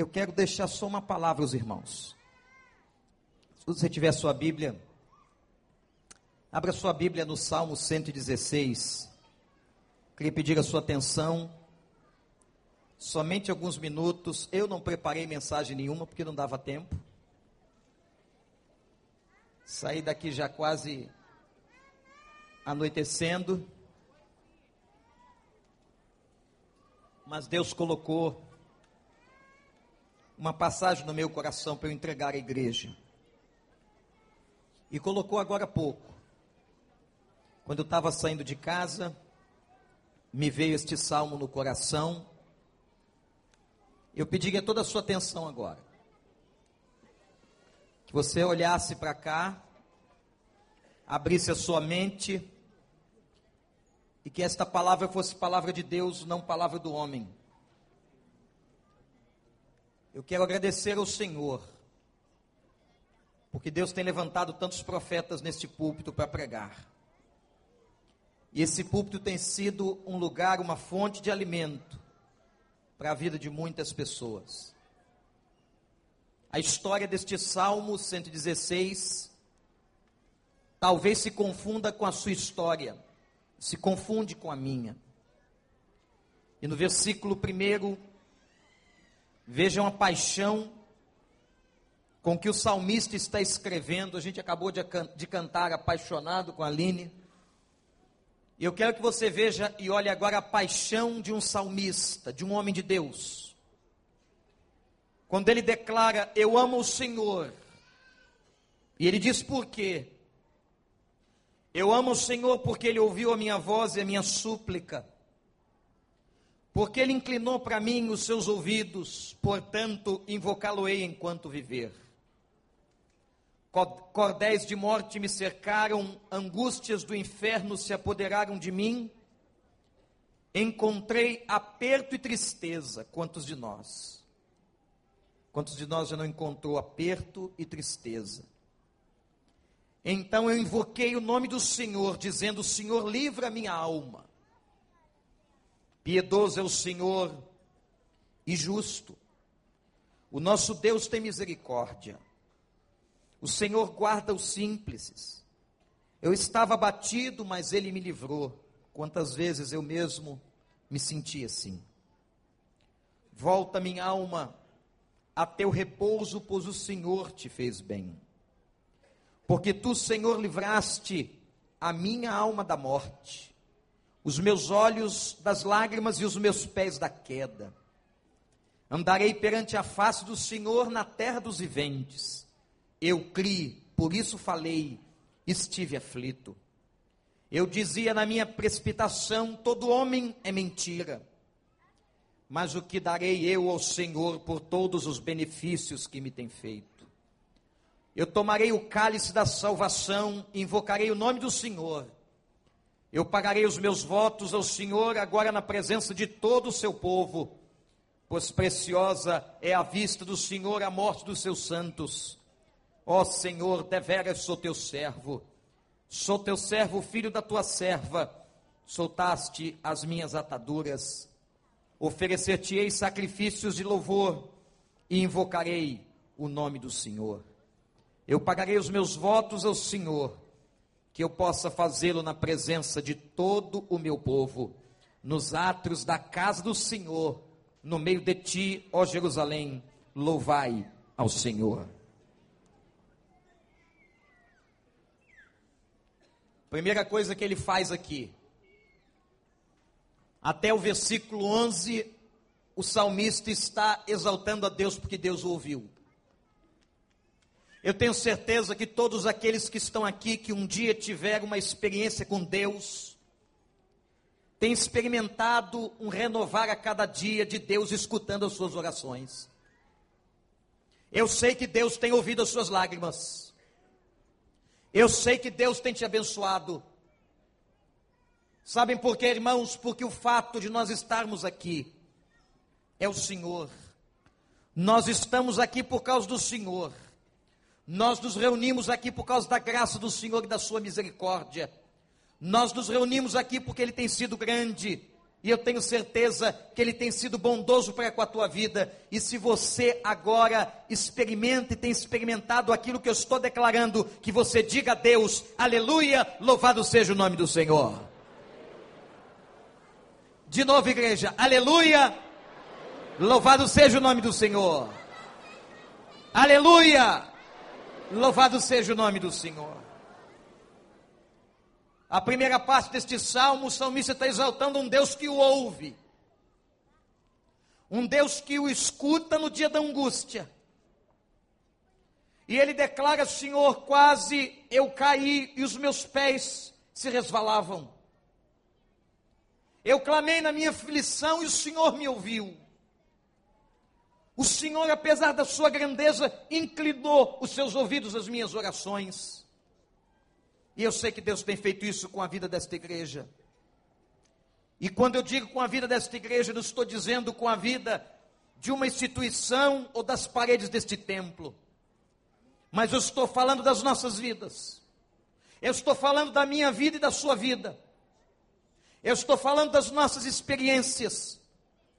eu quero deixar só uma palavra aos irmãos. Se você tiver sua Bíblia, abra sua Bíblia no Salmo 116. Queria pedir a sua atenção. Somente alguns minutos. Eu não preparei mensagem nenhuma porque não dava tempo. Saí daqui já quase anoitecendo. Mas Deus colocou uma passagem no meu coração para eu entregar à igreja. E colocou agora há pouco. Quando eu estava saindo de casa, me veio este salmo no coração. Eu pedi toda a sua atenção agora. Que você olhasse para cá, abrisse a sua mente e que esta palavra fosse palavra de Deus, não palavra do homem. Eu quero agradecer ao Senhor, porque Deus tem levantado tantos profetas neste púlpito para pregar. E esse púlpito tem sido um lugar, uma fonte de alimento para a vida de muitas pessoas. A história deste Salmo 116 talvez se confunda com a sua história se confunde com a minha. E no versículo 1, vejam a paixão com que o salmista está escrevendo. A gente acabou de, de cantar apaixonado com a Aline. E eu quero que você veja e olhe agora a paixão de um salmista, de um homem de Deus. Quando ele declara: Eu amo o Senhor. E ele diz por quê? Eu amo o Senhor porque Ele ouviu a minha voz e a minha súplica, porque Ele inclinou para mim os seus ouvidos, portanto, invocá-lo-ei enquanto viver. Cordéis de morte me cercaram, angústias do inferno se apoderaram de mim. Encontrei aperto e tristeza. Quantos de nós? Quantos de nós já não encontrou aperto e tristeza? Então eu invoquei o nome do Senhor, dizendo: Senhor, livra minha alma. Piedoso é o Senhor e justo. O nosso Deus tem misericórdia. O Senhor guarda os simples. Eu estava abatido, mas Ele me livrou. Quantas vezes eu mesmo me senti assim. Volta minha alma a teu repouso, pois o Senhor te fez bem. Porque tu, Senhor, livraste a minha alma da morte, os meus olhos das lágrimas e os meus pés da queda. Andarei perante a face do Senhor na terra dos viventes. Eu criei, por isso falei, estive aflito. Eu dizia na minha precipitação: todo homem é mentira. Mas o que darei eu ao Senhor por todos os benefícios que me tem feito? Eu tomarei o cálice da salvação, invocarei o nome do Senhor. Eu pagarei os meus votos ao Senhor agora na presença de todo o seu povo, pois preciosa é a vista do Senhor a morte dos seus santos. Ó Senhor, deveras sou teu servo, sou teu servo, filho da tua serva, soltaste as minhas ataduras. Oferecer-te-ei sacrifícios de louvor e invocarei o nome do Senhor. Eu pagarei os meus votos ao Senhor, que eu possa fazê-lo na presença de todo o meu povo, nos átrios da casa do Senhor, no meio de ti, ó Jerusalém, louvai ao Senhor. Primeira coisa que ele faz aqui, até o versículo 11, o salmista está exaltando a Deus porque Deus o ouviu. Eu tenho certeza que todos aqueles que estão aqui, que um dia tiveram uma experiência com Deus, têm experimentado um renovar a cada dia de Deus escutando as suas orações. Eu sei que Deus tem ouvido as suas lágrimas. Eu sei que Deus tem te abençoado. Sabem por quê, irmãos? Porque o fato de nós estarmos aqui é o Senhor. Nós estamos aqui por causa do Senhor. Nós nos reunimos aqui por causa da graça do Senhor e da sua misericórdia. Nós nos reunimos aqui porque Ele tem sido grande E eu tenho certeza que Ele tem sido bondoso para com a tua vida. E se você agora experimenta e tem experimentado aquilo que eu estou declarando, que você diga a Deus, aleluia, louvado seja o nome do Senhor. De novo, igreja, aleluia, louvado seja o nome do Senhor. Aleluia, louvado seja o nome do Senhor. A primeira parte deste salmo, o salmista está exaltando um Deus que o ouve, um Deus que o escuta no dia da angústia. E ele declara: Senhor, quase eu caí e os meus pés se resvalavam. Eu clamei na minha aflição e o Senhor me ouviu. O Senhor, apesar da sua grandeza, inclinou os seus ouvidos às minhas orações. E eu sei que Deus tem feito isso com a vida desta igreja. E quando eu digo com a vida desta igreja, não estou dizendo com a vida de uma instituição ou das paredes deste templo. Mas eu estou falando das nossas vidas. Eu estou falando da minha vida e da sua vida. Eu estou falando das nossas experiências.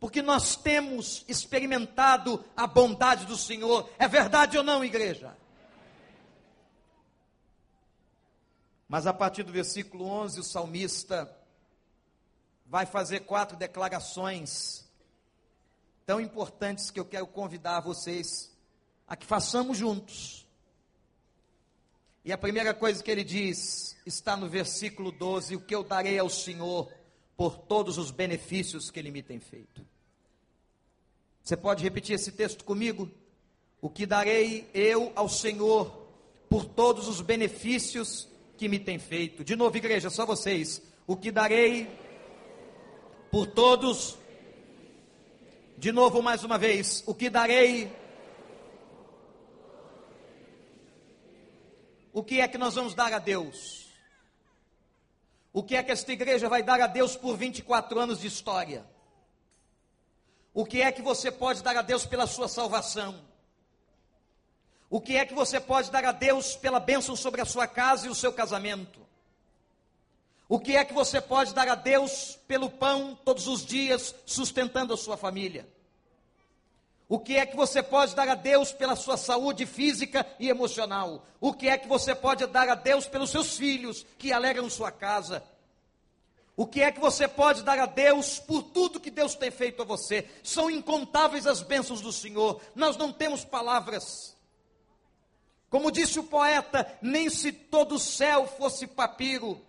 Porque nós temos experimentado a bondade do Senhor. É verdade ou não, igreja? Mas a partir do versículo 11, o salmista vai fazer quatro declarações tão importantes que eu quero convidar vocês a que façamos juntos. E a primeira coisa que ele diz está no versículo 12: O que eu darei ao Senhor por todos os benefícios que ele me tem feito. Você pode repetir esse texto comigo? O que darei eu ao Senhor por todos os benefícios que me tem feito. De novo, igreja, só vocês. O que darei por todos. De novo, mais uma vez. O que darei. O que é que nós vamos dar a Deus? O que é que esta igreja vai dar a Deus por 24 anos de história? O que é que você pode dar a Deus pela sua salvação? O que é que você pode dar a Deus pela bênção sobre a sua casa e o seu casamento? O que é que você pode dar a Deus pelo pão todos os dias, sustentando a sua família? O que é que você pode dar a Deus pela sua saúde física e emocional? O que é que você pode dar a Deus pelos seus filhos que alegram sua casa? O que é que você pode dar a Deus por tudo que Deus tem feito a você? São incontáveis as bênçãos do Senhor. Nós não temos palavras. Como disse o poeta, nem se todo o céu fosse papiro,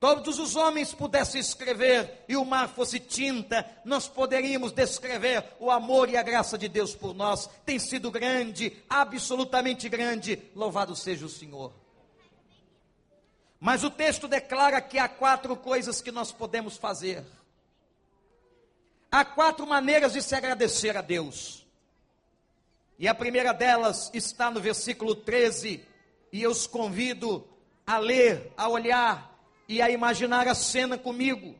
todos os homens pudessem escrever e o mar fosse tinta, nós poderíamos descrever o amor e a graça de Deus por nós. Tem sido grande, absolutamente grande. Louvado seja o Senhor. Mas o texto declara que há quatro coisas que nós podemos fazer. Há quatro maneiras de se agradecer a Deus. E a primeira delas está no versículo 13, e eu os convido a ler, a olhar e a imaginar a cena comigo.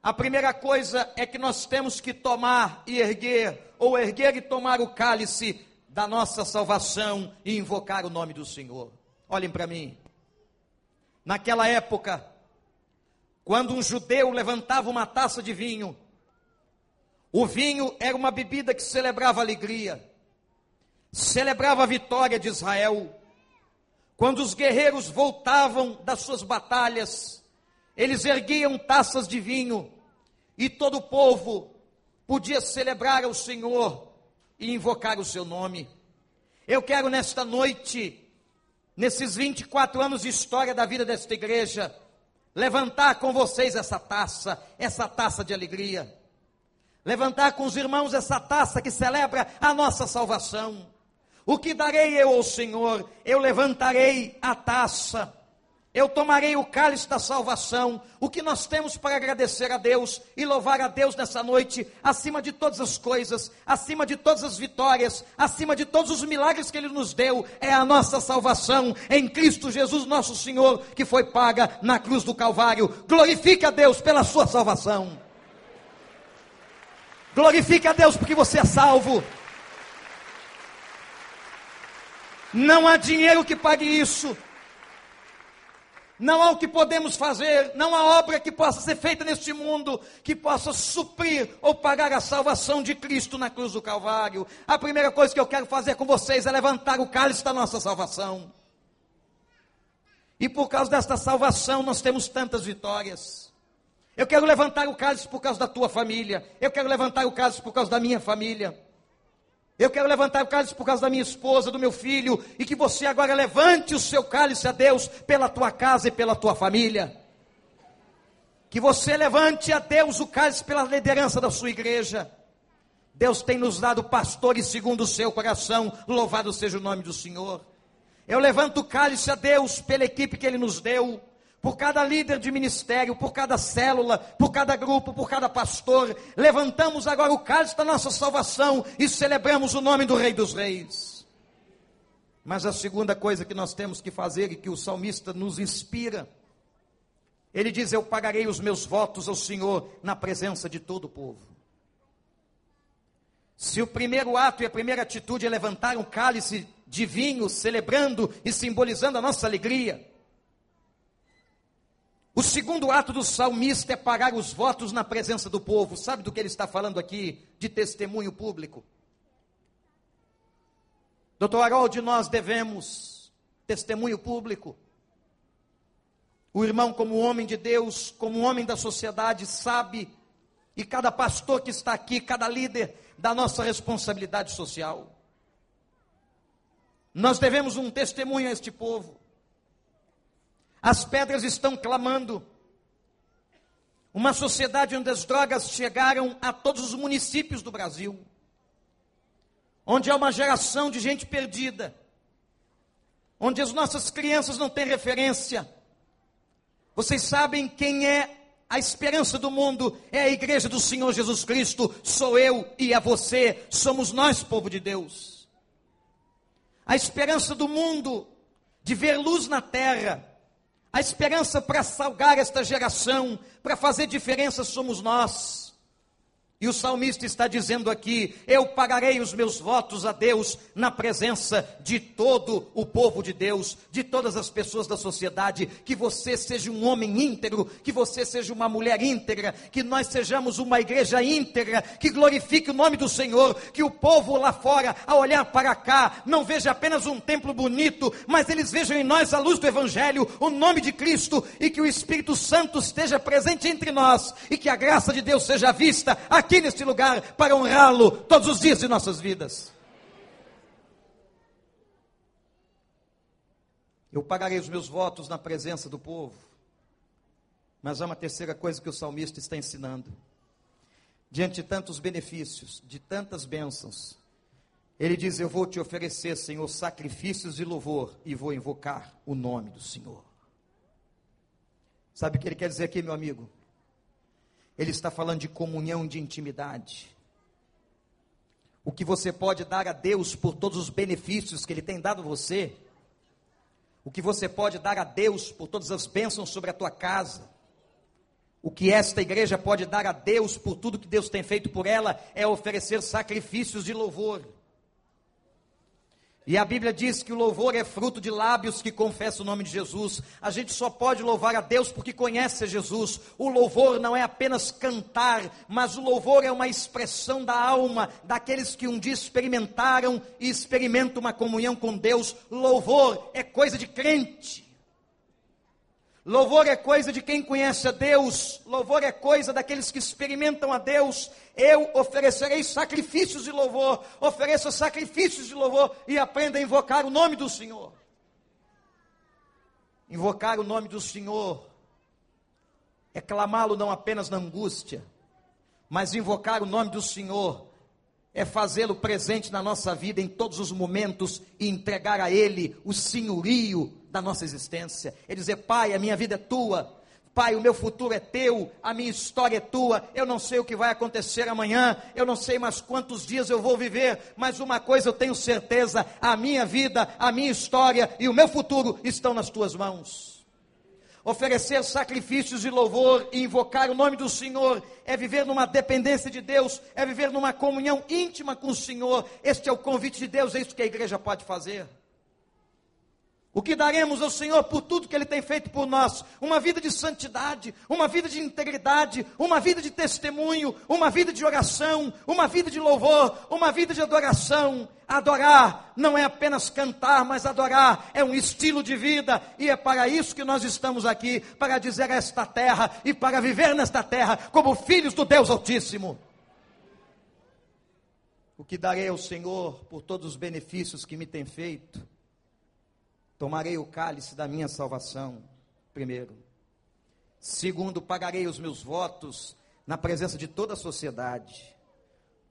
A primeira coisa é que nós temos que tomar e erguer, ou erguer e tomar o cálice da nossa salvação e invocar o nome do Senhor. Olhem para mim. Naquela época, quando um judeu levantava uma taça de vinho, o vinho era uma bebida que celebrava alegria, celebrava a vitória de Israel. Quando os guerreiros voltavam das suas batalhas, eles erguiam taças de vinho e todo o povo podia celebrar ao Senhor e invocar o seu nome. Eu quero nesta noite, nesses 24 anos de história da vida desta igreja, levantar com vocês essa taça, essa taça de alegria levantar com os irmãos essa taça que celebra a nossa salvação. O que darei eu ao Senhor? Eu levantarei a taça. Eu tomarei o cálice da salvação. O que nós temos para agradecer a Deus e louvar a Deus nessa noite, acima de todas as coisas, acima de todas as vitórias, acima de todos os milagres que Ele nos deu, é a nossa salvação em Cristo Jesus, nosso Senhor, que foi paga na cruz do Calvário. Glorifique a Deus pela sua salvação. Glorifique a Deus porque você é salvo. Não há dinheiro que pague isso. Não há o que podemos fazer, não há obra que possa ser feita neste mundo que possa suprir ou pagar a salvação de Cristo na cruz do Calvário. A primeira coisa que eu quero fazer com vocês é levantar o cálice da nossa salvação. E por causa desta salvação nós temos tantas vitórias. Eu quero levantar o cálice por causa da tua família. Eu quero levantar o cálice por causa da minha família. Eu quero levantar o cálice por causa da minha esposa, do meu filho, e que você agora levante o seu cálice a Deus pela tua casa e pela tua família. Que você levante a Deus o cálice pela liderança da sua igreja. Deus tem nos dado pastores segundo o seu coração, louvado seja o nome do Senhor. Eu levanto o cálice a Deus pela equipe que Ele nos deu por cada líder de ministério, por cada célula, por cada grupo, por cada pastor. Levantamos agora o cálice da nossa salvação e celebramos o nome do Rei dos Reis. Mas a segunda coisa que nós temos que fazer e que o salmista nos inspira, ele diz: Eu pagarei os meus votos ao Senhor na presença de todo o povo. Se o primeiro ato e a primeira atitude é levantar um cálice de vinho, celebrando e simbolizando a nossa alegria, o segundo ato do salmista é pagar os votos na presença do povo. Sabe do que ele está falando aqui? De testemunho público. Doutor Harold, nós devemos testemunho público. O irmão, como homem de Deus, como homem da sociedade, sabe, e cada pastor que está aqui, cada líder, da nossa responsabilidade social. Nós devemos um testemunho a este povo. As pedras estão clamando. Uma sociedade onde as drogas chegaram a todos os municípios do Brasil. Onde há uma geração de gente perdida. Onde as nossas crianças não têm referência. Vocês sabem quem é a esperança do mundo? É a igreja do Senhor Jesus Cristo. Sou eu e é você. Somos nós, povo de Deus. A esperança do mundo de ver luz na terra a esperança para salgar esta geração, para fazer diferença, somos nós. E o salmista está dizendo aqui: Eu pagarei os meus votos a Deus na presença de todo o povo de Deus, de todas as pessoas da sociedade. Que você seja um homem íntegro, que você seja uma mulher íntegra, que nós sejamos uma igreja íntegra, que glorifique o nome do Senhor. Que o povo lá fora, a olhar para cá, não veja apenas um templo bonito, mas eles vejam em nós a luz do Evangelho, o nome de Cristo, e que o Espírito Santo esteja presente entre nós, e que a graça de Deus seja vista aqui aqui neste lugar para honrá-lo todos os dias de nossas vidas. Eu pagarei os meus votos na presença do povo. Mas há uma terceira coisa que o salmista está ensinando. Diante de tantos benefícios, de tantas bênçãos, ele diz: Eu vou te oferecer, Senhor, sacrifícios de louvor e vou invocar o nome do Senhor. Sabe o que ele quer dizer aqui, meu amigo? Ele está falando de comunhão, de intimidade. O que você pode dar a Deus por todos os benefícios que Ele tem dado a você. O que você pode dar a Deus por todas as bênçãos sobre a tua casa. O que esta igreja pode dar a Deus por tudo que Deus tem feito por ela é oferecer sacrifícios de louvor. E a Bíblia diz que o louvor é fruto de lábios que confessam o nome de Jesus. A gente só pode louvar a Deus porque conhece Jesus. O louvor não é apenas cantar, mas o louvor é uma expressão da alma daqueles que um dia experimentaram e experimentam uma comunhão com Deus. Louvor é coisa de crente. Louvor é coisa de quem conhece a Deus, louvor é coisa daqueles que experimentam a Deus. Eu oferecerei sacrifícios de louvor, ofereça sacrifícios de louvor e aprenda a invocar o nome do Senhor. Invocar o nome do Senhor é clamá-lo não apenas na angústia, mas invocar o nome do Senhor é fazê-lo presente na nossa vida em todos os momentos e entregar a Ele o senhorio da nossa existência. É dizer, Pai, a minha vida é tua. Pai, o meu futuro é teu, a minha história é tua. Eu não sei o que vai acontecer amanhã, eu não sei mais quantos dias eu vou viver, mas uma coisa eu tenho certeza: a minha vida, a minha história e o meu futuro estão nas tuas mãos. Oferecer sacrifícios de louvor e invocar o nome do Senhor é viver numa dependência de Deus, é viver numa comunhão íntima com o Senhor. Este é o convite de Deus, é isso que a igreja pode fazer. O que daremos ao Senhor por tudo que Ele tem feito por nós? Uma vida de santidade, uma vida de integridade, uma vida de testemunho, uma vida de oração, uma vida de louvor, uma vida de adoração. Adorar não é apenas cantar, mas adorar é um estilo de vida, e é para isso que nós estamos aqui para dizer a esta terra e para viver nesta terra como filhos do Deus Altíssimo. O que darei ao Senhor por todos os benefícios que me tem feito? Tomarei o cálice da minha salvação, primeiro. Segundo, pagarei os meus votos na presença de toda a sociedade.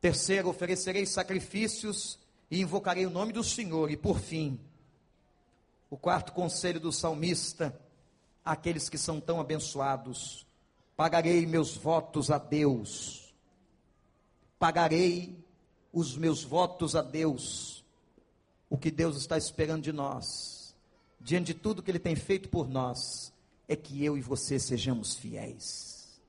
Terceiro, oferecerei sacrifícios e invocarei o nome do Senhor. E por fim, o quarto conselho do salmista, aqueles que são tão abençoados, pagarei meus votos a Deus. Pagarei os meus votos a Deus. O que Deus está esperando de nós diante de tudo que Ele tem feito por nós, é que eu e você sejamos fiéis.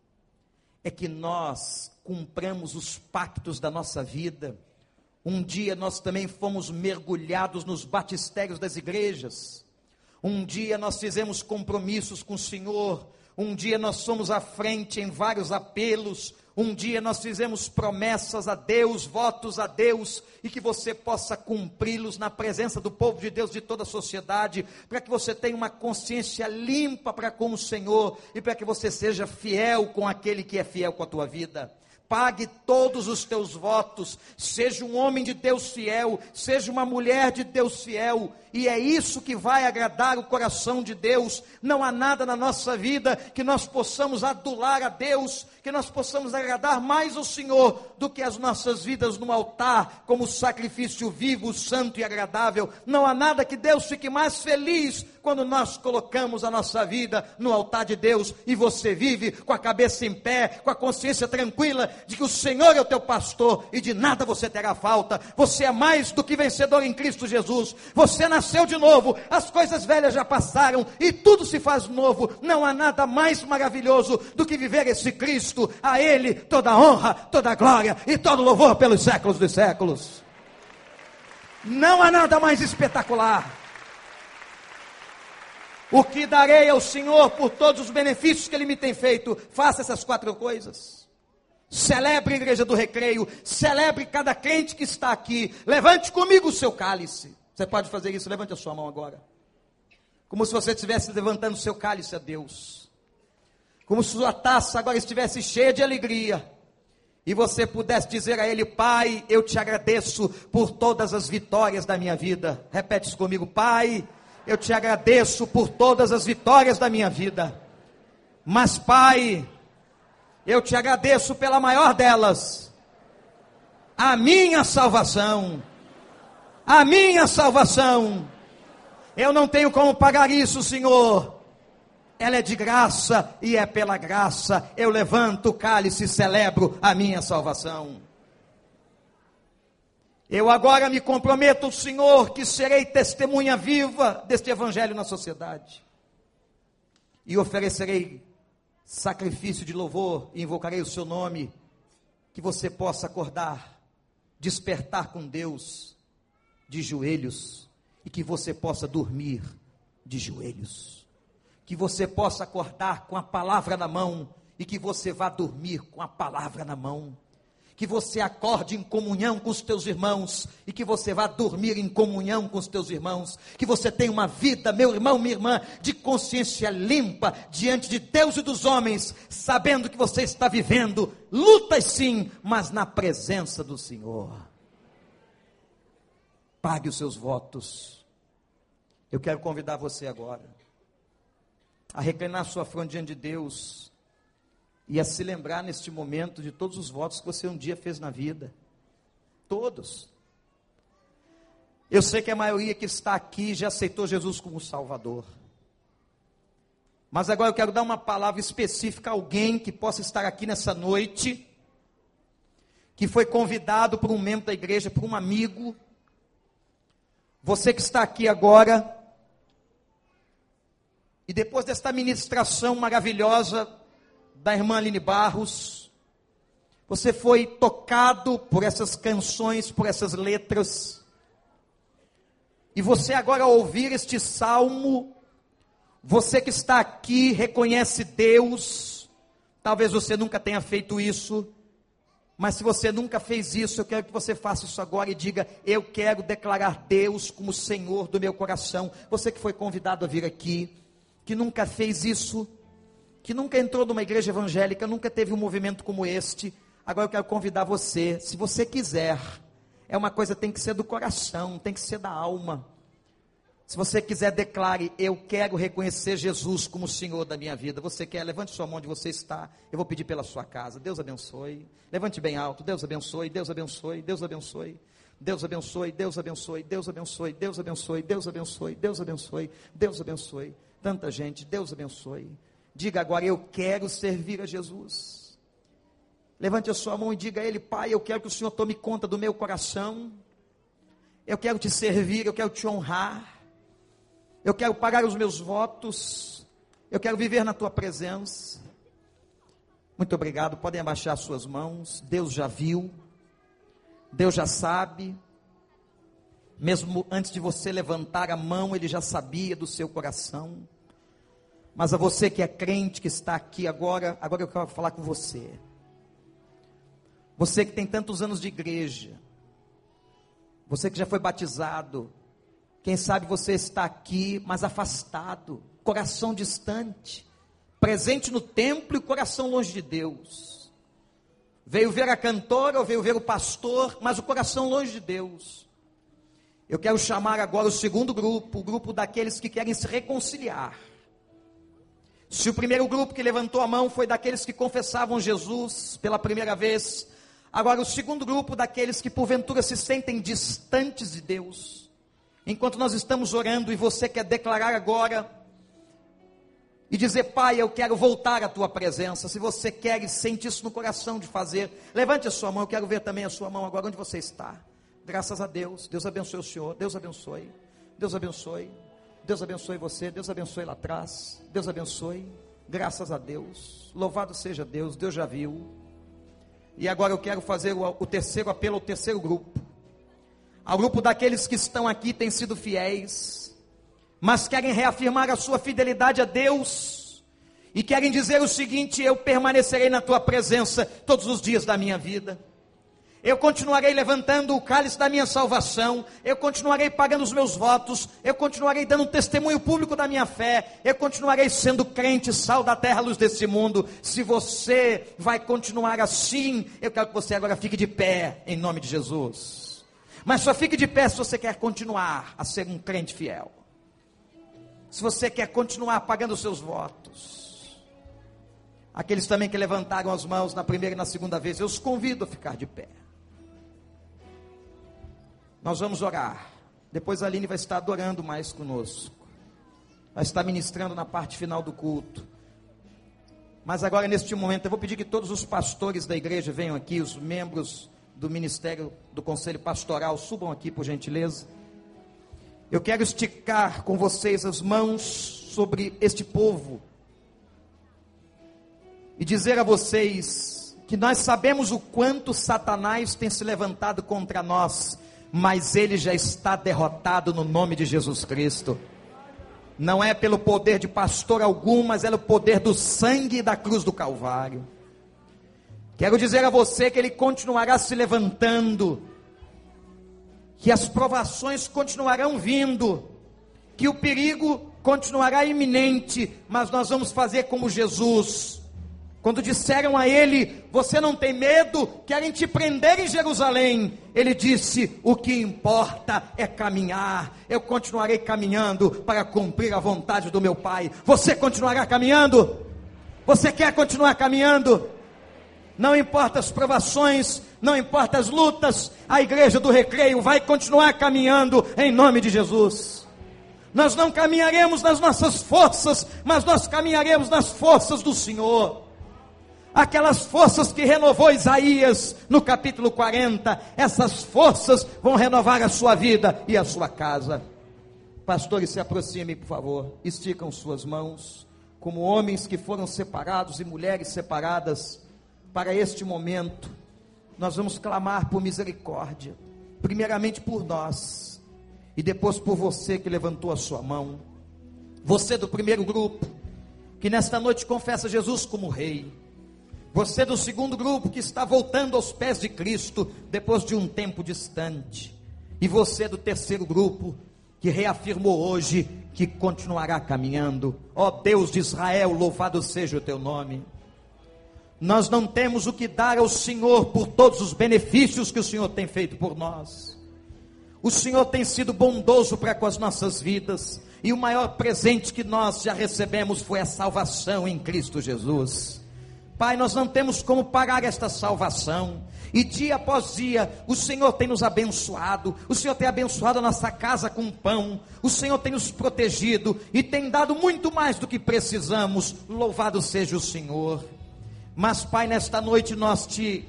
É que nós cumpramos os pactos da nossa vida. Um dia nós também fomos mergulhados nos batistérios das igrejas. Um dia nós fizemos compromissos com o Senhor. Um dia nós somos à frente em vários apelos. Um dia nós fizemos promessas a Deus, votos a Deus, e que você possa cumpri-los na presença do povo de Deus de toda a sociedade, para que você tenha uma consciência limpa para com o Senhor e para que você seja fiel com aquele que é fiel com a tua vida pague todos os teus votos, seja um homem de Deus fiel, seja uma mulher de Deus fiel, e é isso que vai agradar o coração de Deus. Não há nada na nossa vida que nós possamos adular a Deus, que nós possamos agradar mais o Senhor do que as nossas vidas no altar, como sacrifício vivo, santo e agradável. Não há nada que Deus fique mais feliz quando nós colocamos a nossa vida no altar de Deus e você vive com a cabeça em pé, com a consciência tranquila de que o Senhor é o teu pastor e de nada você terá falta. Você é mais do que vencedor em Cristo Jesus. Você nasceu de novo, as coisas velhas já passaram e tudo se faz novo. Não há nada mais maravilhoso do que viver esse Cristo. A Ele toda honra, toda glória e todo louvor pelos séculos dos séculos. Não há nada mais espetacular. O que darei ao Senhor por todos os benefícios que Ele me tem feito? Faça essas quatro coisas. Celebre a igreja do recreio, celebre cada crente que está aqui. Levante comigo o seu cálice. Você pode fazer isso, levante a sua mão agora. Como se você estivesse levantando o seu cálice a Deus. Como se sua taça agora estivesse cheia de alegria. E você pudesse dizer a Ele: Pai, eu te agradeço por todas as vitórias da minha vida. Repete isso comigo: Pai, eu te agradeço por todas as vitórias da minha vida. Mas, Pai, eu te agradeço pela maior delas, a minha salvação a minha salvação. Eu não tenho como pagar isso, Senhor. Ela é de graça e é pela graça. Eu levanto o cálice e celebro a minha salvação. Eu agora me comprometo, Senhor, que serei testemunha viva deste evangelho na sociedade. E oferecerei sacrifício de louvor e invocarei o seu nome, que você possa acordar, despertar com Deus de joelhos e que você possa dormir de joelhos. Que você possa acordar com a palavra na mão e que você vá dormir com a palavra na mão. Que você acorde em comunhão com os teus irmãos e que você vá dormir em comunhão com os teus irmãos. Que você tenha uma vida, meu irmão, minha irmã, de consciência limpa diante de Deus e dos homens, sabendo que você está vivendo lutas sim, mas na presença do Senhor pague os seus votos. Eu quero convidar você agora a reclinar sua fronte diante de Deus e a se lembrar neste momento de todos os votos que você um dia fez na vida. Todos. Eu sei que a maioria que está aqui já aceitou Jesus como Salvador. Mas agora eu quero dar uma palavra específica a alguém que possa estar aqui nessa noite, que foi convidado por um membro da igreja, por um amigo, você que está aqui agora, e depois desta ministração maravilhosa da irmã Aline Barros, você foi tocado por essas canções, por essas letras, E você agora ao ouvir este salmo, você que está aqui reconhece Deus, talvez você nunca tenha feito isso, mas se você nunca fez isso, eu quero que você faça isso agora e diga: Eu quero declarar Deus como Senhor do meu coração. Você que foi convidado a vir aqui, que nunca fez isso, que nunca entrou numa igreja evangélica, nunca teve um movimento como este, agora eu quero convidar você, se você quiser, é uma coisa tem que ser do coração, tem que ser da alma. Se você quiser, declare: Eu quero reconhecer Jesus como Senhor da minha vida. Você quer? Levante sua mão onde você está. Eu vou pedir pela sua casa. Deus abençoe. Levante bem alto. Deus abençoe. Deus abençoe. Deus abençoe. Deus abençoe. Deus abençoe. Deus abençoe. Deus abençoe. Deus abençoe. Deus abençoe. Deus abençoe. Tanta gente. Deus abençoe. Diga agora: Eu quero servir a Jesus. Levante a sua mão e diga a Ele: Pai, eu quero que o Senhor tome conta do meu coração. Eu quero te servir. Eu quero te honrar. Eu quero pagar os meus votos. Eu quero viver na tua presença. Muito obrigado. Podem abaixar suas mãos. Deus já viu. Deus já sabe. Mesmo antes de você levantar a mão, ele já sabia do seu coração. Mas a você que é crente, que está aqui agora, agora eu quero falar com você. Você que tem tantos anos de igreja. Você que já foi batizado. Quem sabe você está aqui, mas afastado, coração distante, presente no templo e coração longe de Deus. Veio ver a cantora ou veio ver o pastor, mas o coração longe de Deus. Eu quero chamar agora o segundo grupo, o grupo daqueles que querem se reconciliar. Se o primeiro grupo que levantou a mão foi daqueles que confessavam Jesus pela primeira vez, agora o segundo grupo daqueles que porventura se sentem distantes de Deus Enquanto nós estamos orando e você quer declarar agora e dizer, Pai, eu quero voltar à tua presença. Se você quer e sente isso no coração de fazer, levante a sua mão. Eu quero ver também a sua mão agora onde você está. Graças a Deus. Deus abençoe o Senhor. Deus abençoe. Deus abençoe. Deus abençoe você. Deus abençoe lá atrás. Deus abençoe. Graças a Deus. Louvado seja Deus. Deus já viu. E agora eu quero fazer o, o terceiro apelo ao terceiro grupo ao grupo daqueles que estão aqui têm sido fiéis, mas querem reafirmar a sua fidelidade a Deus e querem dizer o seguinte: eu permanecerei na tua presença todos os dias da minha vida. Eu continuarei levantando o cálice da minha salvação, eu continuarei pagando os meus votos, eu continuarei dando testemunho público da minha fé, eu continuarei sendo crente, sal da terra, luz desse mundo. Se você vai continuar assim, eu quero que você agora fique de pé, em nome de Jesus. Mas só fique de pé se você quer continuar a ser um crente fiel. Se você quer continuar pagando os seus votos. Aqueles também que levantaram as mãos na primeira e na segunda vez, eu os convido a ficar de pé. Nós vamos orar. Depois a Aline vai estar adorando mais conosco. Vai estar ministrando na parte final do culto. Mas agora, neste momento, eu vou pedir que todos os pastores da igreja venham aqui, os membros do Ministério do Conselho Pastoral, subam aqui por gentileza. Eu quero esticar com vocês as mãos sobre este povo e dizer a vocês que nós sabemos o quanto Satanás tem se levantado contra nós, mas ele já está derrotado no nome de Jesus Cristo. Não é pelo poder de pastor algum, mas é pelo poder do sangue da cruz do Calvário. Quero dizer a você que ele continuará se levantando, que as provações continuarão vindo, que o perigo continuará iminente, mas nós vamos fazer como Jesus. Quando disseram a ele: Você não tem medo? Querem te prender em Jerusalém. Ele disse: O que importa é caminhar. Eu continuarei caminhando para cumprir a vontade do meu Pai. Você continuará caminhando? Você quer continuar caminhando? não importa as provações, não importa as lutas, a igreja do recreio vai continuar caminhando em nome de Jesus. Nós não caminharemos nas nossas forças, mas nós caminharemos nas forças do Senhor. Aquelas forças que renovou Isaías no capítulo 40, essas forças vão renovar a sua vida e a sua casa. Pastores, se aproximem, por favor. Esticam suas mãos, como homens que foram separados e mulheres separadas para este momento, nós vamos clamar por misericórdia, primeiramente por nós, e depois por você que levantou a sua mão. Você do primeiro grupo, que nesta noite confessa Jesus como Rei. Você do segundo grupo que está voltando aos pés de Cristo depois de um tempo distante. E você do terceiro grupo que reafirmou hoje que continuará caminhando. Ó Deus de Israel, louvado seja o teu nome. Nós não temos o que dar ao Senhor por todos os benefícios que o Senhor tem feito por nós. O Senhor tem sido bondoso para com as nossas vidas, e o maior presente que nós já recebemos foi a salvação em Cristo Jesus. Pai, nós não temos como pagar esta salvação. E dia após dia, o Senhor tem nos abençoado, o Senhor tem abençoado a nossa casa com pão, o Senhor tem nos protegido e tem dado muito mais do que precisamos. Louvado seja o Senhor. Mas, Pai, nesta noite nós te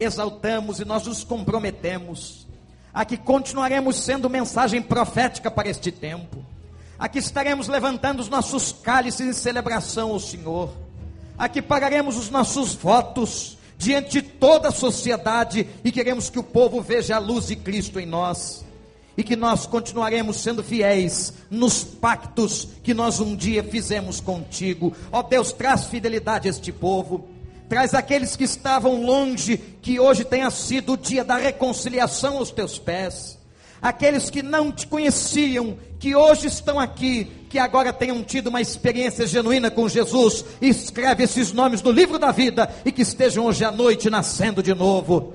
exaltamos e nós nos comprometemos a que continuaremos sendo mensagem profética para este tempo, a que estaremos levantando os nossos cálices em celebração ao Senhor, a que pagaremos os nossos votos diante de toda a sociedade e queremos que o povo veja a luz de Cristo em nós e que nós continuaremos sendo fiéis nos pactos que nós um dia fizemos contigo. Ó Deus, traz fidelidade a este povo. Traz aqueles que estavam longe, que hoje tenha sido o dia da reconciliação aos teus pés. Aqueles que não te conheciam, que hoje estão aqui, que agora tenham tido uma experiência genuína com Jesus, escreve esses nomes no livro da vida e que estejam hoje à noite nascendo de novo.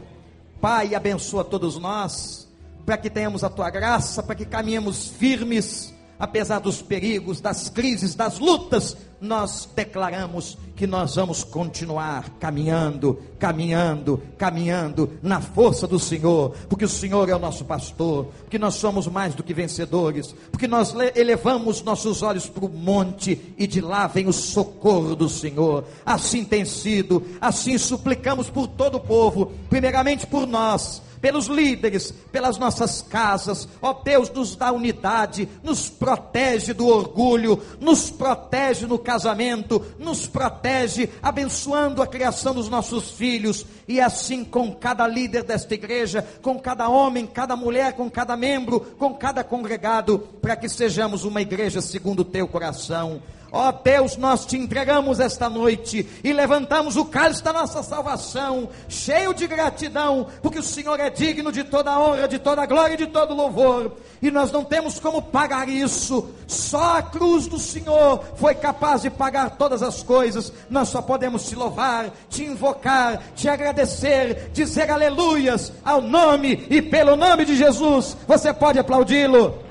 Pai, abençoa todos nós para que tenhamos a tua graça, para que caminhemos firmes, apesar dos perigos, das crises, das lutas, nós declaramos que nós vamos continuar caminhando, caminhando, caminhando na força do Senhor, porque o Senhor é o nosso pastor, porque nós somos mais do que vencedores, porque nós elevamos nossos olhos para o monte e de lá vem o socorro do Senhor. Assim tem sido, assim suplicamos por todo o povo, primeiramente por nós pelos líderes, pelas nossas casas. Ó Deus, nos dá unidade, nos protege do orgulho, nos protege no casamento, nos protege abençoando a criação dos nossos filhos e assim com cada líder desta igreja, com cada homem, cada mulher, com cada membro, com cada congregado, para que sejamos uma igreja segundo o teu coração. Ó oh Deus, nós te entregamos esta noite e levantamos o cálice da nossa salvação, cheio de gratidão, porque o Senhor é digno de toda honra, de toda glória e de todo louvor. E nós não temos como pagar isso. Só a cruz do Senhor foi capaz de pagar todas as coisas. Nós só podemos te louvar, te invocar, te agradecer, dizer aleluias ao nome e pelo nome de Jesus. Você pode aplaudi-lo,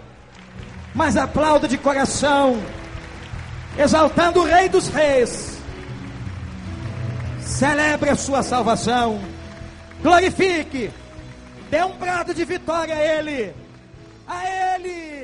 mas aplauda de coração exaltando o Rei dos Reis. Celebre a sua salvação, glorifique, dê um prato de vitória a Ele, a Ele.